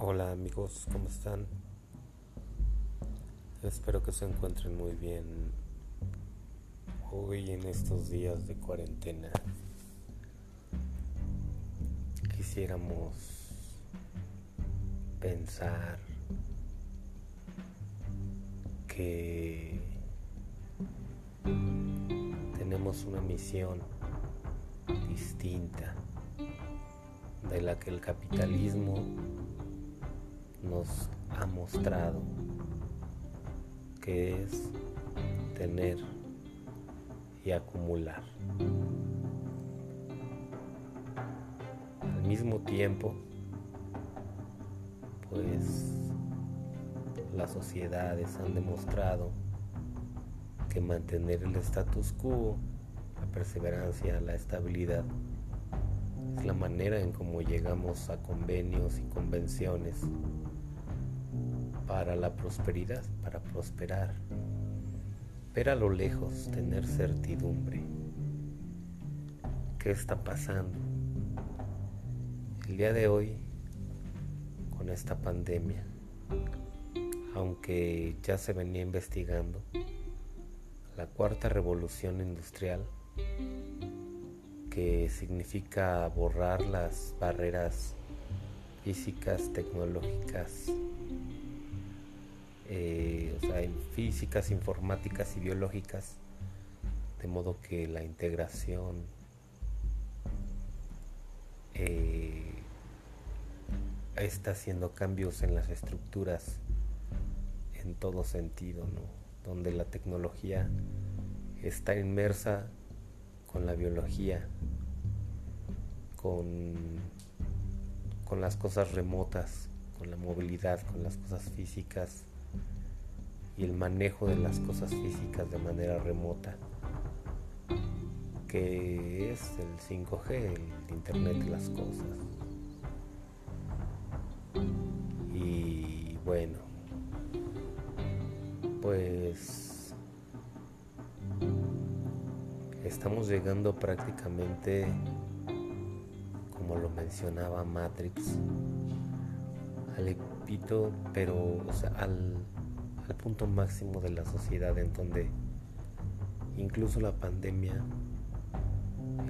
Hola amigos, ¿cómo están? Espero que se encuentren muy bien hoy en estos días de cuarentena. Quisiéramos pensar que tenemos una misión distinta de la que el capitalismo nos ha mostrado que es tener y acumular. Al mismo tiempo, pues las sociedades han demostrado que mantener el status quo, la perseverancia, la estabilidad, es la manera en cómo llegamos a convenios y convenciones para la prosperidad, para prosperar. Ver a lo lejos, tener certidumbre. ¿Qué está pasando? El día de hoy, con esta pandemia, aunque ya se venía investigando, la cuarta revolución industrial, que significa borrar las barreras físicas, tecnológicas, eh, sea, físicas, informáticas y biológicas, de modo que la integración eh, está haciendo cambios en las estructuras en todo sentido, donde la tecnología está inmersa con la biología, con las cosas remotas, con la movilidad, con las cosas físicas y el manejo de las cosas físicas de manera remota, que es el 5G, el Internet de las cosas. Y bueno, pues estamos llegando prácticamente, como lo mencionaba Matrix, al epito, pero al al punto máximo de la sociedad en donde incluso la pandemia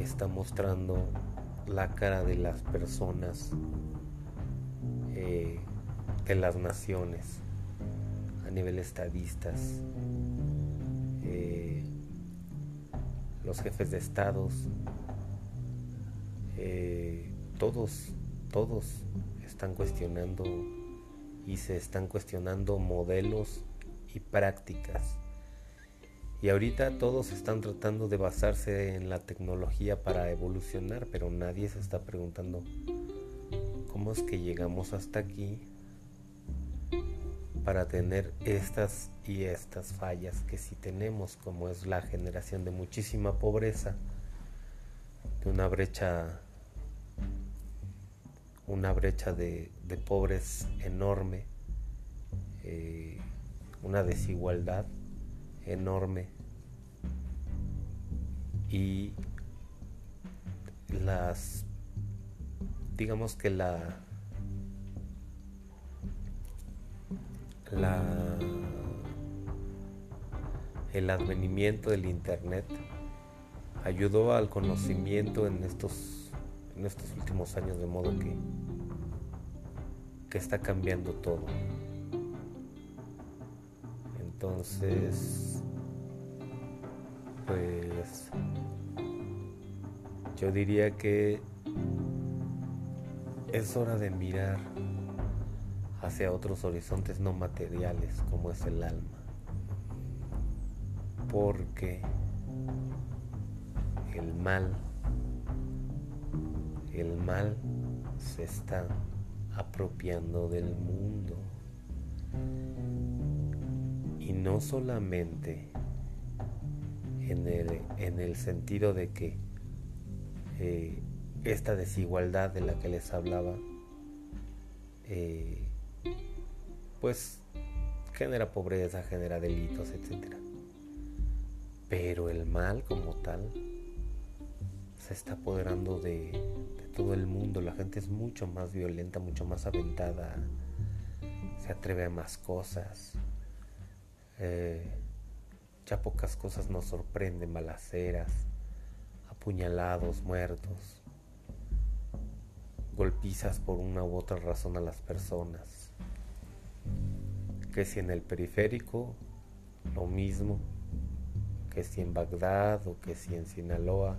está mostrando la cara de las personas, eh, de las naciones, a nivel estadistas, eh, los jefes de estados, eh, todos, todos están cuestionando y se están cuestionando modelos y prácticas. Y ahorita todos están tratando de basarse en la tecnología para evolucionar, pero nadie se está preguntando cómo es que llegamos hasta aquí para tener estas y estas fallas que sí tenemos, como es la generación de muchísima pobreza, de una brecha una brecha de, pobres enorme, eh, una desigualdad enorme. Y las digamos que la la el advenimiento del internet ayudó al conocimiento en estos en estos últimos años de modo que, que está cambiando todo. Entonces, pues yo diría que es hora de mirar hacia otros horizontes no materiales como es el alma. Porque el mal el mal se está apropiando del mundo. Y no solamente en el, en el sentido de que eh, esta desigualdad de la que les hablaba, eh, pues genera pobreza, genera delitos, etc. Pero el mal como tal se está apoderando de, todo el mundo. La gente es mucho más violenta, mucho más aventada, se atreve a más cosas. Eh, ya pocas cosas nos sorprenden, balaceras, apuñalados, muertos, golpizas por una u otra razón a las personas. Que si en el periférico, lo mismo, que si en Bagdad o que si en Sinaloa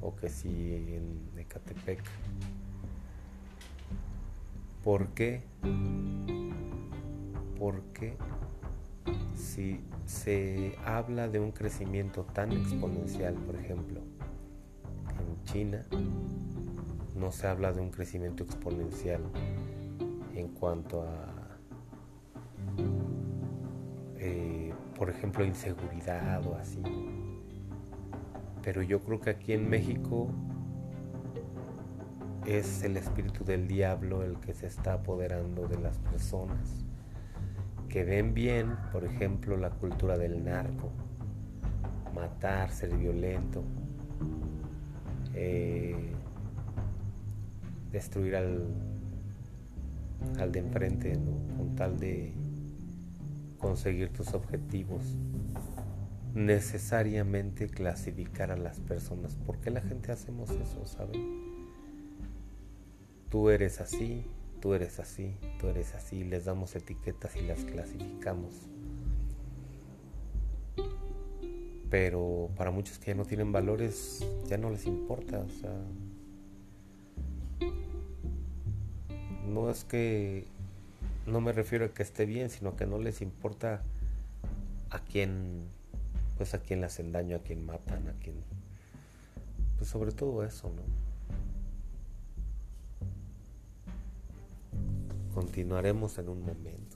o que si en Ecatepec. ¿Por qué? Porque si se habla de un crecimiento tan exponencial, por ejemplo, en China, no se habla de un crecimiento exponencial en cuanto a, eh, por ejemplo, inseguridad o así. Pero yo creo que aquí en México es el espíritu del diablo el que se está apoderando de las personas que ven bien, por ejemplo, la cultura del narco, matar, ser violento, eh, destruir al, al de enfrente con tal de conseguir tus objetivos. Necesariamente clasificar a las personas. ¿Por qué la gente hacemos eso, saben? Tú eres así, tú eres así, tú eres así, les damos etiquetas y las clasificamos. Pero para muchos que ya no tienen valores, ya no les importa, o sea, no es que no me refiero a que esté bien, sino que no les importa a quién pues a quién le hacen daño, a quién matan, a quién pues sobre todo eso, ¿no? Continuaremos en un momento.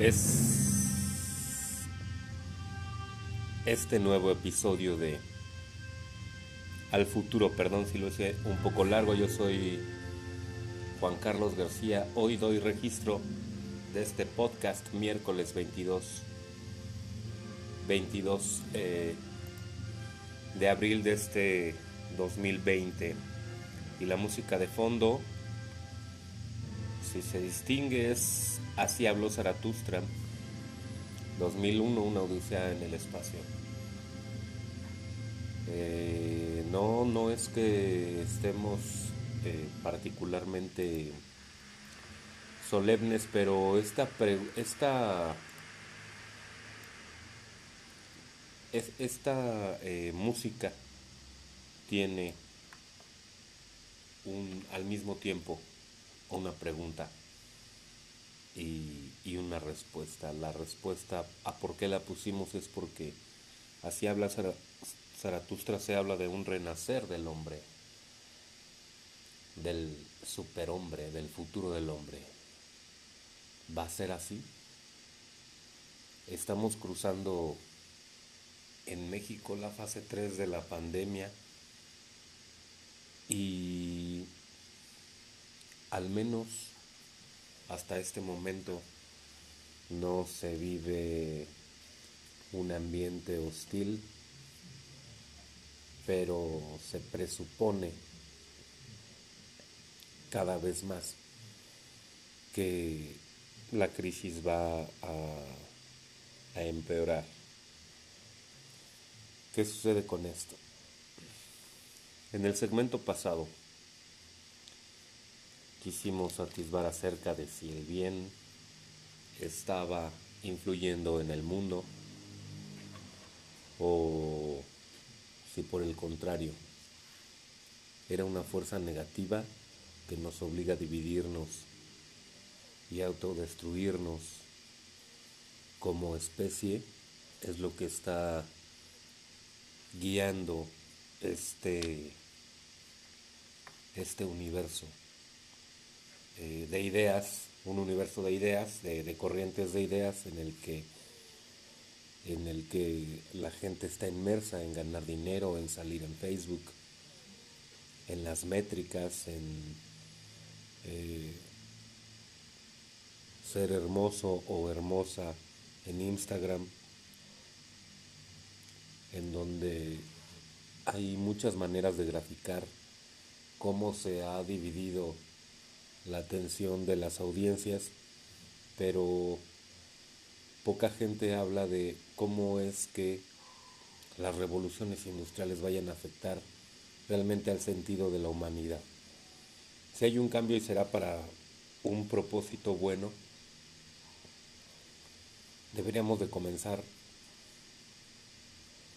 Es este nuevo episodio de Al futuro, perdón si lo hice un poco largo, yo soy Juan Carlos García, hoy doy registro de este podcast miércoles 22, 22 eh, de abril de este 2020 y la música de fondo si se distingue es Así habló Zaratustra, 2001, una odisea en el espacio. Eh, no, no es que estemos eh, particularmente solemnes, pero esta, esta, esta eh, música tiene un, al mismo tiempo una pregunta y, una respuesta. La respuesta a por qué la pusimos es porque así habla Zaratustra, se habla de un renacer del hombre, del superhombre, del futuro del hombre. ¿Va a ser así? Estamos cruzando en México la fase 3 de la pandemia y al menos hasta este momento no se vive un ambiente hostil, pero se presupone cada vez más que la crisis va a, empeorar. ¿Qué sucede con esto? En el segmento pasado quisimos atisbar acerca de si el bien estaba influyendo en el mundo o si por el contrario era una fuerza negativa que nos obliga a dividirnos y autodestruirnos. Como especie es lo que está guiando este, este universo eh, de ideas, un universo de ideas, de, corrientes de ideas en el que en el que la gente está inmersa en ganar dinero, en salir en Facebook, en las métricas, en eh, ser hermoso o hermosa en Instagram, en donde hay muchas maneras de graficar cómo se ha dividido la atención de las audiencias, pero poca gente habla de cómo es que las revoluciones industriales vayan a afectar realmente al sentido de la humanidad. Si hay un cambio y será para un propósito bueno, deberíamos de comenzar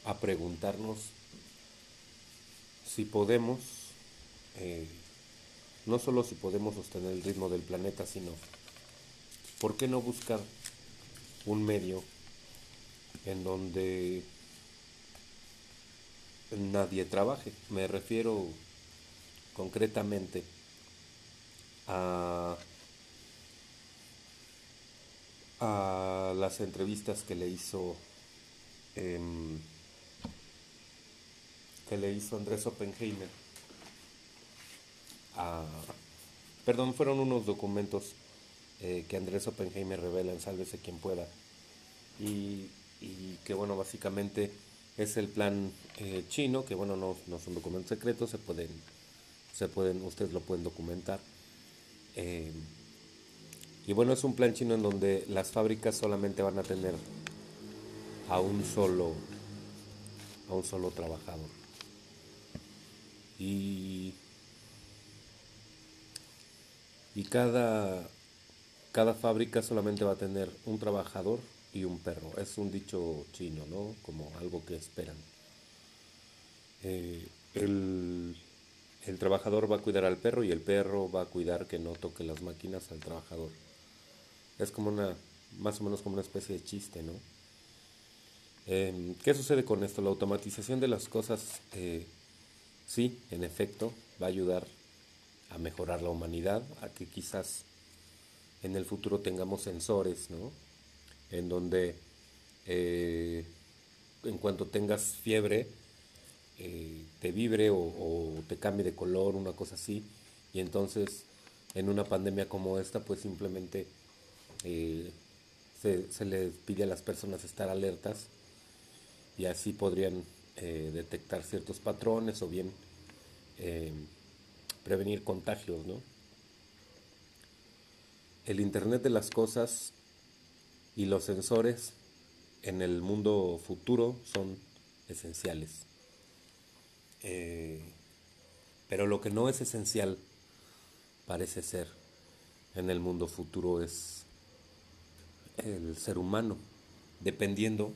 a preguntarnos si podemos, eh, no solo si podemos sostener el ritmo del planeta, sino por qué no buscar un medio en donde nadie trabaje. Me refiero concretamente a a las entrevistas que le hizo em, que le hizo Andrés Oppenheimer perdón fueron unos documentos eh, que Andrés Oppenheimer revela en Sálvese quien pueda y, que bueno básicamente es el plan eh, chino que bueno no, no, son documentos secretos se pueden se pueden ustedes lo pueden documentar em, y bueno, es un plan chino en donde las fábricas solamente van a tener a un solo, a un solo trabajador. Y, y cada, cada fábrica solamente va a tener un trabajador y un perro. Es un dicho chino, ¿no? Como algo que esperan. Eh, el, el trabajador va a cuidar al perro y el perro va a cuidar que no toque las máquinas al trabajador. Es como una, más o menos como una especie de chiste, ¿no? Em, ¿Qué sucede con esto? La automatización de las cosas, eh, sí, en efecto, va a ayudar a mejorar la humanidad, a que quizás en el futuro tengamos sensores, ¿no? En donde eh, en cuanto tengas fiebre, eh, te vibre o, te cambie de color, una cosa así, y entonces en una pandemia como esta, pues simplemente eh, se, les pide a las personas estar alertas y así podrían detectar ciertos patrones o bien prevenir contagios. ¿no? El Internet de las Cosas y los sensores en el mundo futuro son esenciales. pero lo que no es esencial parece ser en el mundo futuro es el ser humano, dependiendo,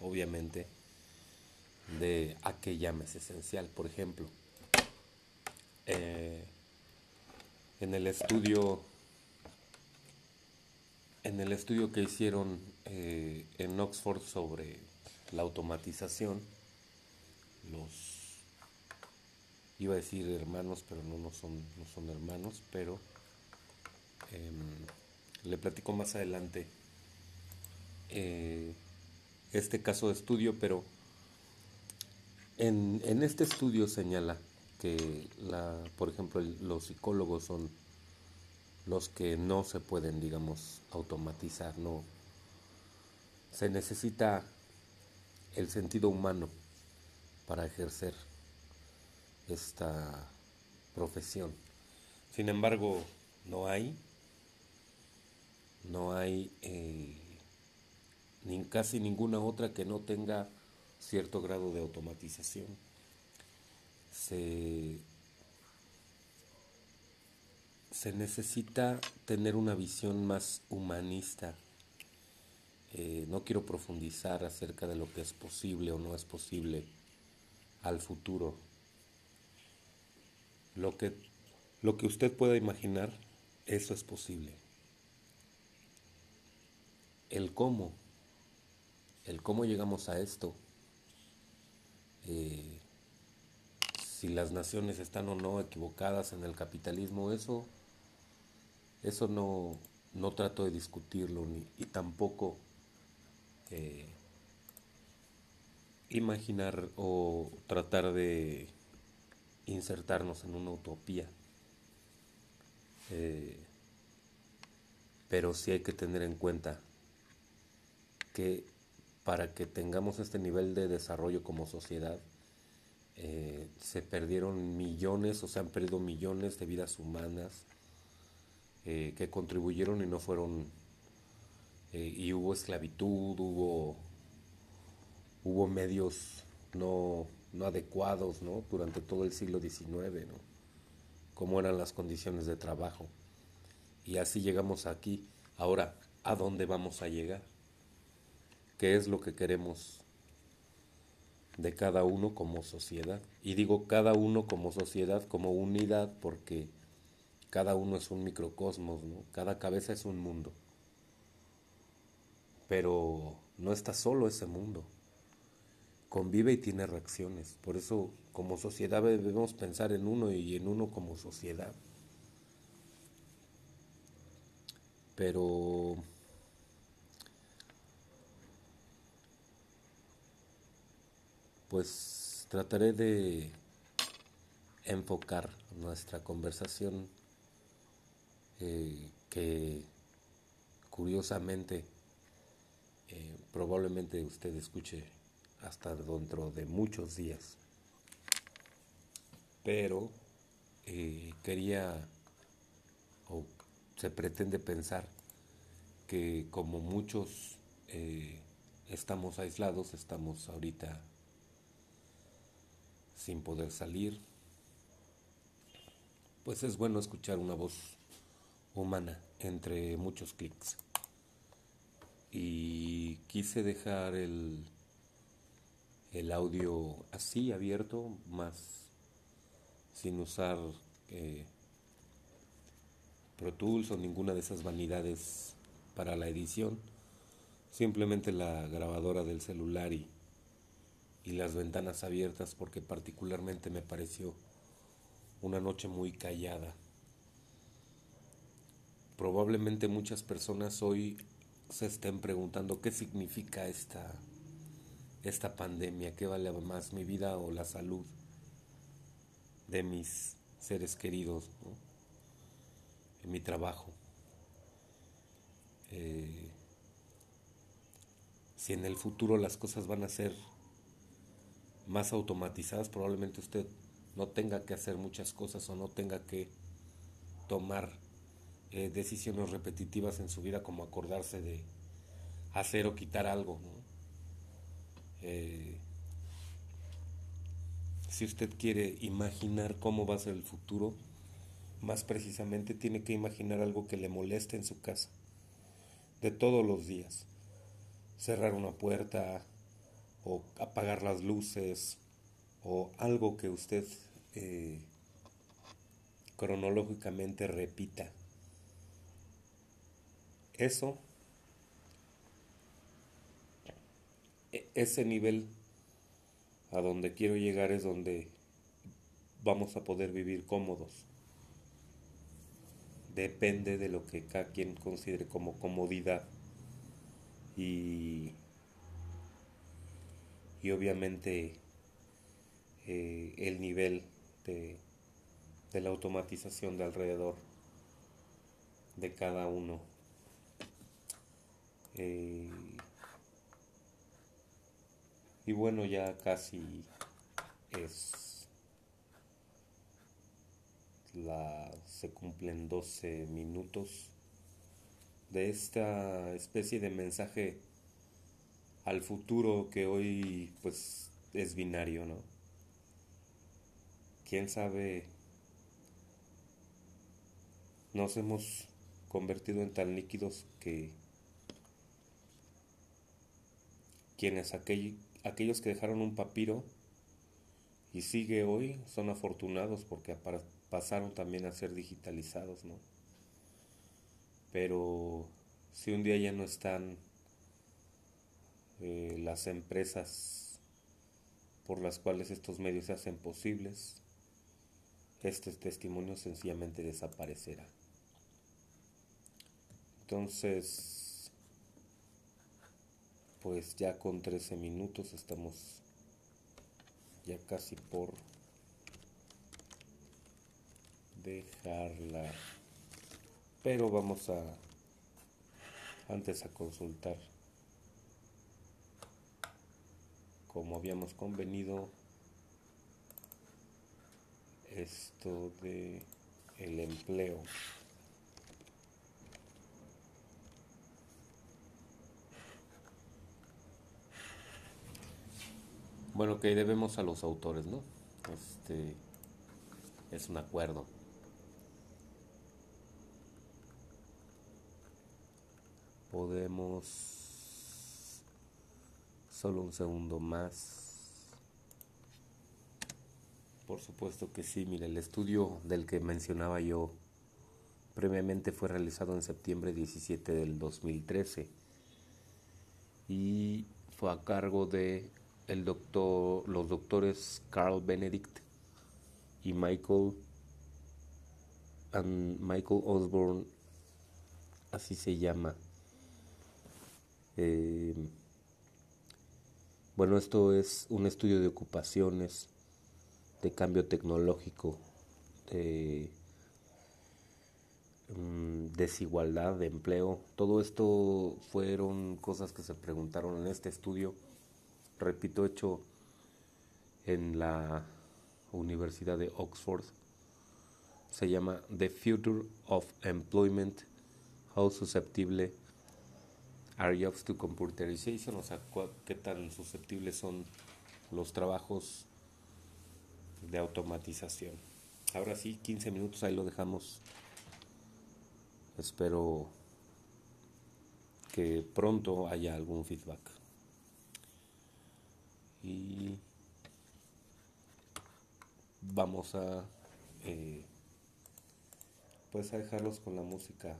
obviamente, de a qué llames esencial. Por ejemplo, eh, en el estudio en el estudio que hicieron eh, en Oxford sobre la automatización, los iba a decir hermanos, pero no, no son, no son hermanos, pero em, le platico más adelante eh, este caso de estudio, pero en, este estudio señala que, la, por ejemplo, los psicólogos son los que no se pueden, digamos, automatizar, no. Se necesita el sentido humano para ejercer esta profesión. Sin embargo, no hay no hay eh, ni casi ninguna otra que no tenga cierto grado de automatización. Se, necesita tener una visión más humanista. Eh, no quiero profundizar acerca de lo que es posible o no es posible al futuro. Lo que, lo que usted pueda imaginar, eso es posible. el cómo, el cómo llegamos a esto, eh, si las naciones están o no equivocadas en el capitalismo, eso, eso no, no trato de discutirlo ni, y tampoco eh, imaginar o tratar de insertarnos en una utopía. Eh, pero sí hay que tener en cuenta que para que tengamos este nivel de desarrollo como sociedad, eh, se perdieron millones o se han perdido millones de vidas humanas eh, que contribuyeron y no fueron, y hubo esclavitud, hubo, hubo medios no no adecuados ¿no? durante todo el siglo XIX, ¿no? cómo eran las condiciones de trabajo. Y así llegamos aquí. Ahora, ¿a dónde vamos a llegar? ¿Qué es lo que queremos de cada uno como sociedad? Y digo cada uno como sociedad, como unidad, porque cada uno es un microcosmos, ¿no? cada cabeza es un mundo. Pero no está solo ese mundo convive y tiene reacciones. Por eso como sociedad debemos pensar en uno y en uno como sociedad. Pero pues trataré de enfocar nuestra conversación eh, que curiosamente eh, probablemente usted escuche hasta dentro de muchos días. Pero eh, quería o se pretende pensar que como muchos estamos aislados, estamos ahorita sin poder salir, pues es bueno escuchar una voz humana entre muchos clics. Y quise dejar el el audio así abierto, más sin usar eh, Pro Tools o ninguna de esas vanidades para la edición, simplemente la grabadora del celular y, y las ventanas abiertas porque particularmente me pareció una noche muy callada. Probablemente muchas personas hoy se estén preguntando qué significa esta esta pandemia, qué vale más mi vida o la salud de mis seres queridos, en mi trabajo. Eh, si en el futuro las cosas van a ser más automatizadas, probablemente usted no tenga que hacer muchas cosas o no tenga que tomar eh, decisiones repetitivas en su vida como acordarse de hacer o quitar algo. Eh, si usted quiere imaginar cómo va a ser el futuro, más precisamente tiene que imaginar algo que le moleste en su casa, de todos los días. Cerrar una puerta o apagar las luces o algo que usted eh, cronológicamente repita. Eso E, ese nivel a donde quiero llegar es donde vamos a poder vivir cómodos. Depende de lo que cada quien considere como comodidad. Y, y obviamente eh, el nivel de, de la automatización de alrededor de cada uno. Eh, y bueno, ya casi es la se cumplen 12 minutos de esta especie de mensaje al futuro que hoy pues es binario, ¿no? Quién sabe nos hemos convertido en tan líquidos que quienes aquel aquellos que dejaron un papiro y sigue hoy son afortunados porque pasaron también a ser digitalizados, ¿no? Pero si un día ya no están eh, las empresas por las cuales estos medios se hacen posibles, este testimonio sencillamente desaparecerá. Entonces, pues ya con 13 minutos estamos ya casi por dejarla. Pero vamos a antes a consultar como habíamos convenido esto de el empleo. Bueno que debemos a los autores no este es un acuerdo. Podemos solo un segundo más. Por supuesto que sí mire el estudio del que mencionaba yo previamente fue realizado en septiembre 17 del 2013 y fue a cargo de el doctor los doctores Carl Benedict y Michael Michael Osborne así se llama. Eh, bueno, esto es un estudio de ocupaciones, de cambio tecnológico, de mm, desigualdad de empleo. Todo esto fueron cosas que se preguntaron en este estudio, repito, hecho en la Universidad de Oxford. Se llama The Future of Employment, How Susceptible Are jobs to computerization? O sea, qué tan susceptibles son los trabajos de automatización. Ahora sí, 15 minutos, ahí lo dejamos. Espero que pronto haya algún feedback. Y vamos a eh, pues a dejarlos con la música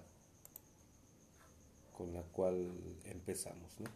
con la cual empezamos, ¿no?